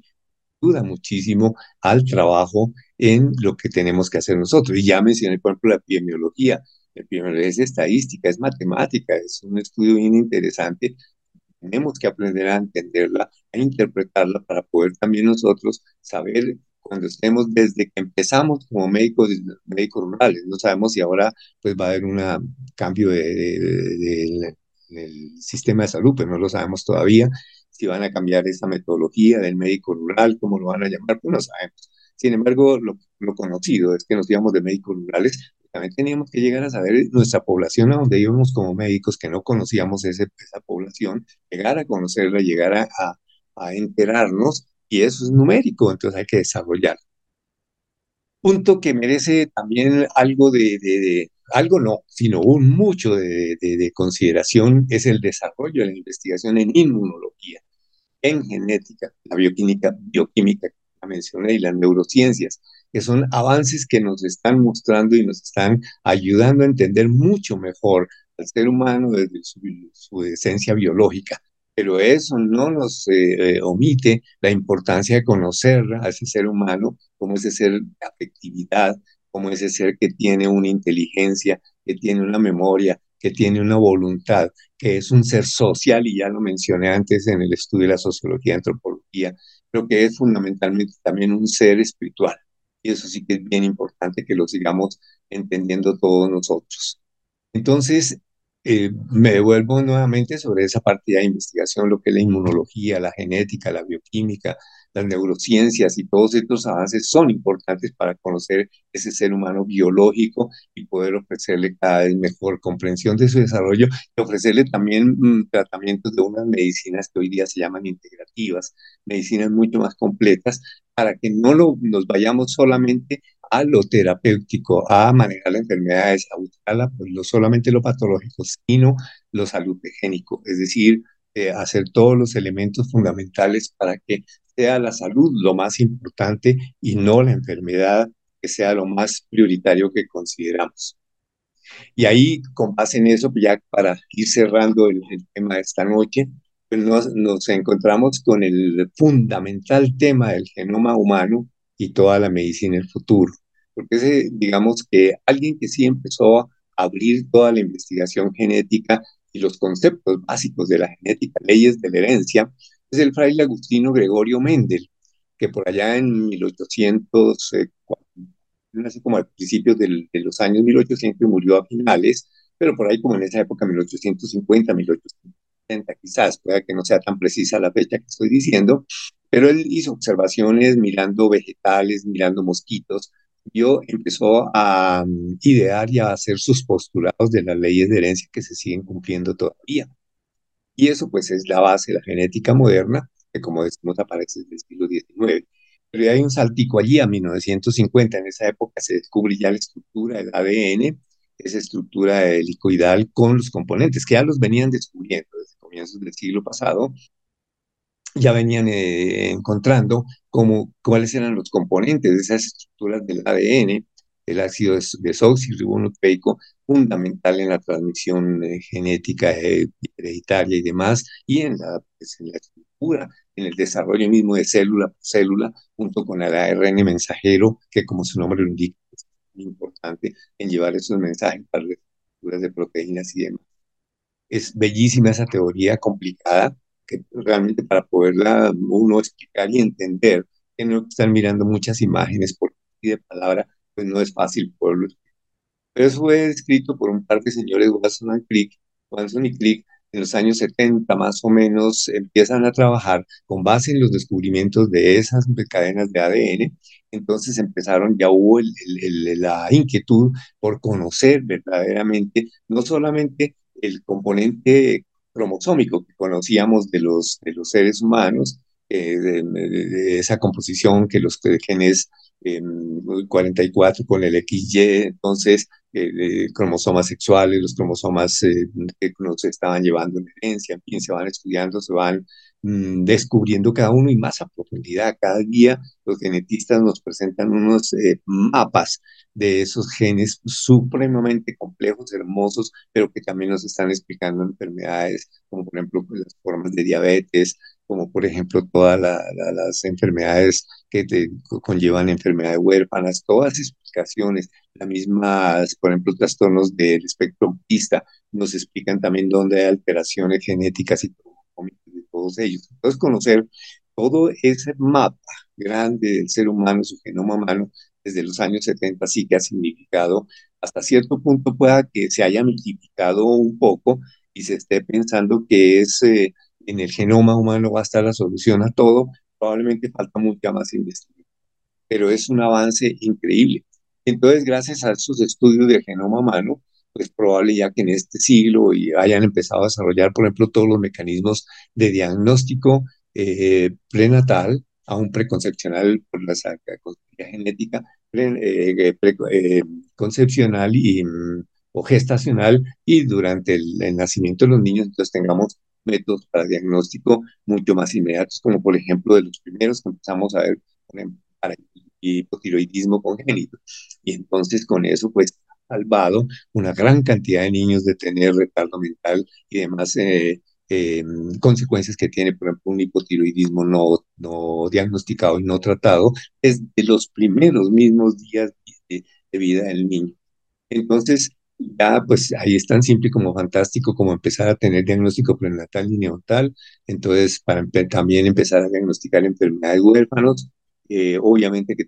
ayuda muchísimo al trabajo en lo que tenemos que hacer nosotros. Y ya mencioné, por ejemplo, la epidemiología. La epidemiología es estadística, es matemática, es un estudio bien interesante. Tenemos que aprender a entenderla, a interpretarla para poder también nosotros saber cuando estemos desde que empezamos como médicos, médicos rurales. No sabemos si ahora pues va a haber un cambio de, del sistema de salud, pero no lo sabemos todavía si van a cambiar esa metodología del médico rural, cómo lo van a llamar, pues no sabemos. Sin embargo, lo, conocido es que nos íbamos de médicos rurales, también teníamos que llegar a saber nuestra población a donde íbamos como médicos, que no conocíamos ese, esa población, llegar a conocerla, llegar a, a, enterarnos, y eso es numérico, entonces hay que desarrollar. Punto que merece también algo de, de, algo no, sino un mucho de, de, consideración es el desarrollo de la investigación en inmunología, en genética, la bioquímica, bioquímica que la mencioné y las neurociencias que son avances que nos están mostrando y nos están ayudando a entender mucho mejor al ser humano desde su, esencia biológica. Pero eso no nos eh, omite la importancia de conocer a ese ser humano como ese ser de afectividad, como ese ser que tiene una inteligencia, que tiene una memoria, que tiene una voluntad, que es un ser social, y ya lo mencioné antes en el estudio de la sociología y antropología, pero que es fundamentalmente también un ser espiritual y eso sí que es bien importante que lo sigamos entendiendo todos nosotros. Entonces, eh, me devuelvo nuevamente sobre esa partida de investigación, lo que es la inmunología, la genética, la bioquímica, las neurociencias y todos estos avances son importantes para conocer ese ser humano biológico y poder ofrecerle cada vez mejor comprensión de su desarrollo y ofrecerle también mm, tratamientos de unas medicinas que hoy día se llaman integrativas, medicinas mucho más completas, para que no lo, nos vayamos solamente a lo terapéutico, a manejar la enfermedad, a buscarla, pues no solamente lo patológico, sino lo salutogénico, es decir, eh, hacer todos los elementos fundamentales para que sea la salud lo más importante y no la enfermedad que sea lo más prioritario que consideramos. Y ahí, con base en eso, ya para ir cerrando el, tema de esta noche, pues nos, nos, encontramos con el fundamental tema del genoma humano y toda la medicina en el futuro. Porque es, digamos que alguien que sí empezó a abrir toda la investigación genética y los conceptos básicos de la genética, leyes de la herencia, es el fraile agustino Gregorio Mendel, que por allá en 1800, eh, como a principios de los años 1800 y murió a finales, pero por ahí como en esa época, 1850, 1870 quizás, pueda que no sea tan precisa la fecha que estoy diciendo, pero él hizo observaciones mirando vegetales, mirando mosquitos, yo empezó a mm, idear y a hacer sus postulados de las leyes de herencia que se siguen cumpliendo todavía. Y eso pues es la base de la genética moderna, que como decimos aparece desde el siglo XIX. Pero hay un saltico allí a 1950, en esa época se descubre ya la estructura del ADN, esa estructura helicoidal con los componentes, que ya los venían descubriendo desde comienzos del siglo pasado, ya venían eh, encontrando como, cuáles eran los componentes de esas estructuras del ADN, el ácido desoxirribonucleico, fundamental en la transmisión eh, genética eh, hereditaria y demás, y en la, pues, en la, estructura, en el desarrollo mismo de célula por célula, junto con el ARN mensajero, que como su nombre lo indica, importante en llevar esos mensajes para las estructuras de proteínas y demás. Es bellísima esa teoría complicada, que realmente para poderla uno explicar y entender, que no están mirando muchas imágenes por de palabra, pues no es fácil poderlo Pero eso fue escrito por un par de señores, Watson y Crick, Watson y Crick, en los años 70 más o menos empiezan a trabajar con base en los descubrimientos de esas cadenas de ADN. Entonces empezaron, ya hubo la inquietud por conocer verdaderamente no solamente el componente cromosómico que conocíamos de los, de los seres humanos, eh, de, esa composición que los genes 44 con el XY, entonces eh, cromosomas sexuales, los cromosomas eh, que nos estaban llevando en herencia, en fin, se van estudiando, se van mm, descubriendo cada uno y más a profundidad. Cada día los genetistas nos presentan unos eh, mapas de esos genes supremamente complejos, hermosos, pero que también nos están explicando enfermedades como por ejemplo pues, las formas de diabetes, como por ejemplo todas las enfermedades que te conllevan enfermedades huérfanas, todas explicaciones, las mismas, por ejemplo, trastornos del espectro autista, nos explican también dónde hay alteraciones genéticas y de todos ellos. Entonces, conocer todo ese mapa grande del ser humano, su genoma humano, desde los años 70 sí que ha significado, hasta cierto punto pueda que se haya multiplicado un poco y se esté pensando que es... Eh, en el genoma humano va a estar la solución a todo, probablemente falta mucha más investigación. Pero es un avance increíble. Entonces, gracias a esos estudios de genoma humano, pues probable ya que en este siglo y hayan empezado a desarrollar, por ejemplo, todos los mecanismos de diagnóstico eh, prenatal, aún preconcepcional por la genética, pre, eh, concepcional y, mm, o gestacional y durante el, nacimiento de los niños, entonces tengamos métodos para diagnóstico mucho más inmediatos, como por ejemplo de los primeros que empezamos a ver para hipotiroidismo congénito. Y entonces con eso, pues, salvado una gran cantidad de niños de tener retardo mental y demás eh, eh, consecuencias que tiene, por ejemplo, un hipotiroidismo no, no diagnosticado y no tratado desde los primeros mismos días de, de vida del niño. Entonces, ya pues ahí es tan simple como fantástico como empezar a tener diagnóstico prenatal y neonatal, entonces para también empezar a diagnosticar enfermedades huérfanos, eh, obviamente que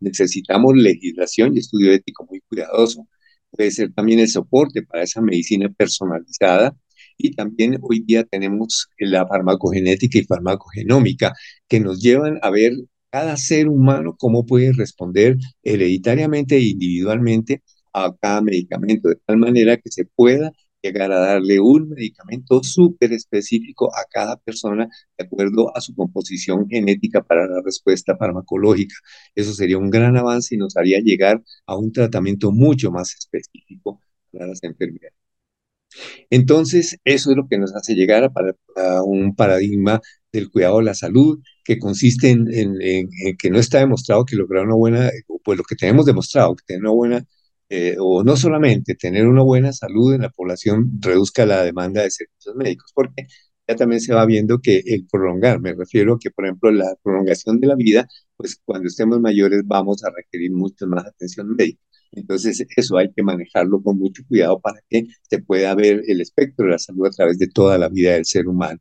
necesitamos legislación y estudio ético muy cuidadoso, puede ser también el soporte para esa medicina personalizada y también hoy día tenemos la farmacogenética y farmacogenómica que nos llevan a ver cada ser humano cómo puede responder hereditariamente e individualmente a cada medicamento, de tal manera que se pueda llegar a darle un medicamento súper específico a cada persona de acuerdo a su composición genética para la respuesta farmacológica. Eso sería un gran avance y nos haría llegar a un tratamiento mucho más específico para las enfermedades. Entonces, eso es lo que nos hace llegar a, un paradigma del cuidado de la salud que consiste en, en, que no está demostrado que lograr una buena, pues lo que tenemos demostrado, que tener una buena eh, o no solamente tener una buena salud en la población reduzca la demanda de servicios médicos, porque ya también se va viendo que el prolongar, me refiero a que, por ejemplo, la prolongación de la vida, pues cuando estemos mayores vamos a requerir mucho más atención médica. Entonces, eso hay que manejarlo con mucho cuidado para que se pueda ver el espectro de la salud a través de toda la vida del ser humano.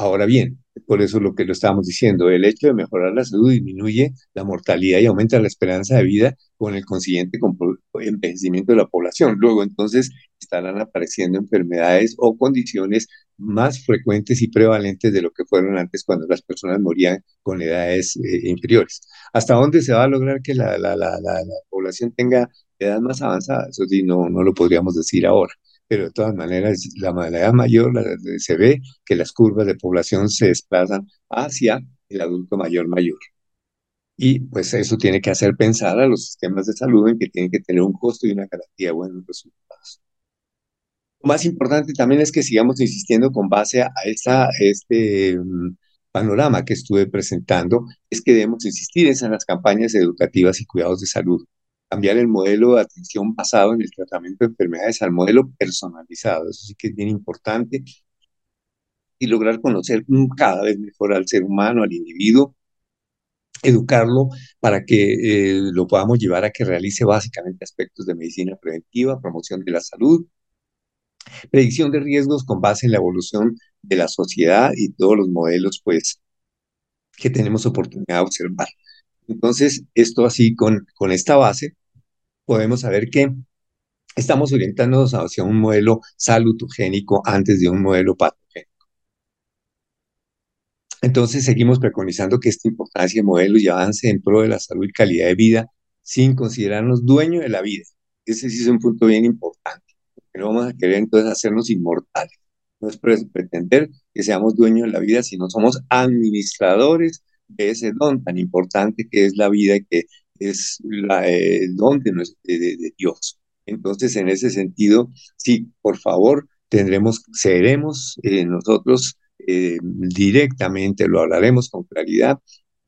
Ahora bien, por eso lo que lo estábamos diciendo, el hecho de mejorar la salud disminuye la mortalidad y aumenta la esperanza de vida con el consiguiente envejecimiento de la población. Luego entonces estarán apareciendo enfermedades o condiciones más frecuentes y prevalentes de lo que fueron antes cuando las personas morían con edades eh, inferiores. ¿Hasta dónde se va a lograr que la, la, la, la población tenga edad más avanzada? Eso sí, no, no lo podríamos decir ahora pero de todas maneras la edad mayor se ve que las curvas de población se desplazan hacia el adulto mayor mayor. Y pues eso tiene que hacer pensar a los sistemas de salud en que tienen que tener un costo y una garantía de buenos resultados. Lo más importante también es que sigamos insistiendo con base a este mm, panorama que estuve presentando, es que debemos insistir en las campañas educativas y cuidados de salud, cambiar el modelo de atención basado en el tratamiento de enfermedades al modelo personalizado, eso sí que es bien importante, y lograr conocer cada vez mejor al ser humano, al individuo, educarlo para que eh, lo podamos llevar a que realice básicamente aspectos de medicina preventiva, promoción de la salud, predicción de riesgos con base en la evolución de la sociedad y todos los modelos pues que tenemos oportunidad de observar. Entonces, esto así con, con esta base, podemos saber que estamos orientándonos hacia un modelo salutogénico antes de un modelo patogénico. Entonces seguimos preconizando que esta importancia de modelo y avance en pro de la salud y calidad de vida sin considerarnos dueños de la vida. Ese sí es un punto bien importante, porque no vamos a querer entonces hacernos inmortales. No es pretender que seamos dueños de la vida, sino somos administradores de ese don tan importante que es la vida y que es la, el don de, Dios. Entonces, en ese sentido, sí, por favor, tendremos, seremos eh, nosotros eh, directamente, lo hablaremos con claridad,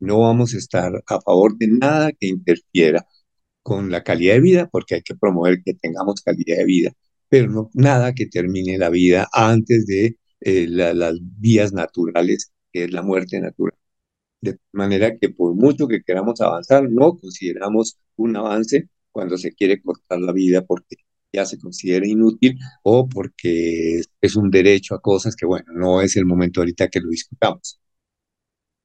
no vamos a estar a favor de nada que interfiera con la calidad de vida, porque hay que promover que tengamos calidad de vida, pero no nada que termine la vida antes de eh, las vías naturales, que es la muerte natural. De manera que por mucho que queramos avanzar, no consideramos un avance cuando se quiere cortar la vida porque ya se considera inútil o porque es un derecho a cosas que, bueno, no es el momento ahorita que lo discutamos.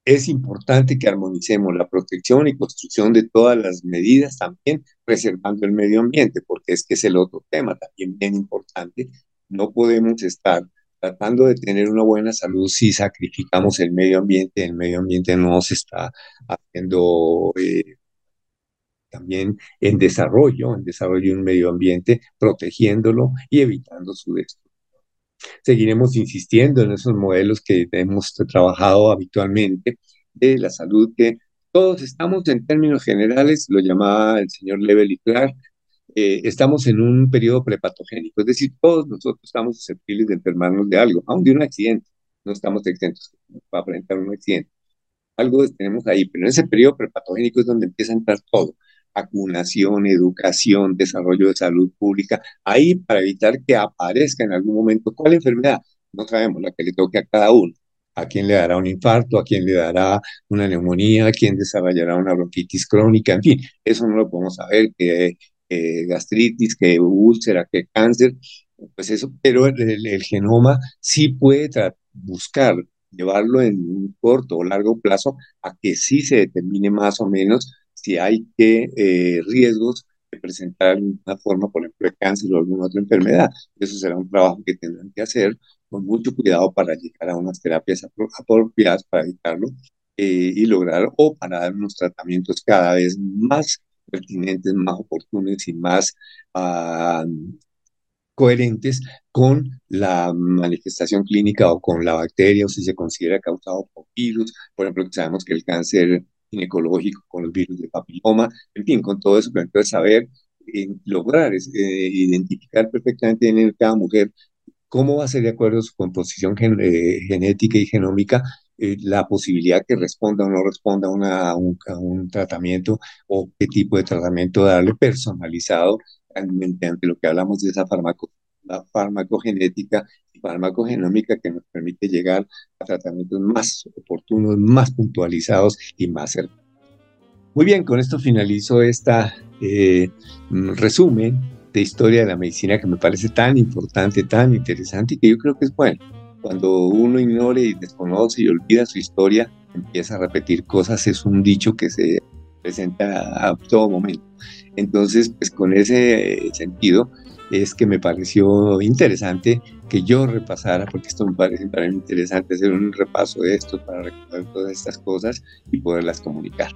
Es importante que armonicemos la protección y construcción de todas las medidas, también preservando el medio ambiente, porque es que es el otro tema también bien importante. No podemos estar tratando de tener una buena salud si sacrificamos el medio ambiente, el medio ambiente no se está haciendo, eh, también en desarrollo, en desarrollo de un medio ambiente, protegiéndolo y evitando su destrucción. Seguiremos insistiendo en esos modelos que hemos trabajado habitualmente de la salud, que todos estamos en términos generales, lo llamaba el señor Level y Clark, eh, estamos en un periodo prepatogénico, es decir, todos nosotros estamos susceptibles de enfermarnos de algo, aún de un accidente, no estamos exentos para enfrentar un accidente. Algo tenemos ahí, pero en ese periodo prepatogénico es donde empieza a entrar todo, vacunación, educación, desarrollo de salud pública, ahí para evitar que aparezca en algún momento cuál enfermedad, no sabemos la que le toque a cada uno, a quién le dará un infarto, a quién le dará una neumonía, a quién desarrollará una bronquitis crónica, en fin, eso no lo podemos saber, que gastritis, que úlcera, que cáncer, pues eso, pero el, genoma sí puede buscar llevarlo en un corto o largo plazo a que sí se determine más o menos si hay que eh, riesgos de presentar alguna forma, por ejemplo, de cáncer o alguna otra enfermedad. Eso será un trabajo que tendrán que hacer con mucho cuidado para llegar a unas terapias apropiadas para evitarlo eh, y lograr o para dar unos tratamientos cada vez más pertinentes, más oportunos y más ah, coherentes con la manifestación clínica o con la bacteria o si se considera causado por virus. Por ejemplo, sabemos que el cáncer ginecológico con los virus de papiloma, en fin, con todo eso, pero entonces saber lograr eh, identificar perfectamente en cada mujer cómo va a ser de acuerdo a su composición eh, genética y genómica eh, la posibilidad que responda o no responda a, un, un, tratamiento o qué tipo de tratamiento darle personalizado mediante lo que hablamos de esa farmaco, la farmacogenética y farmacogenómica que nos permite llegar a tratamientos más oportunos, más puntualizados y más cercanos. Muy bien, con esto finalizo esta eh, resumen de historia de la medicina que me parece tan importante, tan interesante y que yo creo que es bueno. Cuando uno ignore y desconoce y olvida su historia, empieza a repetir cosas, es un dicho que se presenta a todo momento. Entonces, pues con ese sentido es que me pareció interesante que yo repasara, porque esto me parece para mí interesante hacer un repaso de esto para recordar todas estas cosas y poderlas comunicar.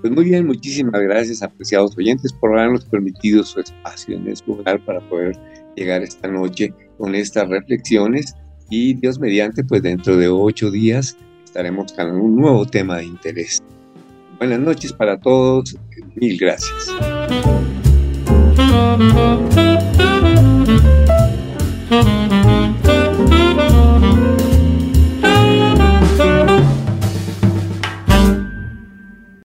Pues muy bien, muchísimas gracias, apreciados oyentes, por habernos permitido su espacio en este lugar para poder llegar esta noche con estas reflexiones y Dios mediante, pues dentro de ocho días estaremos con un nuevo tema de interés. Buenas noches para todos, mil gracias.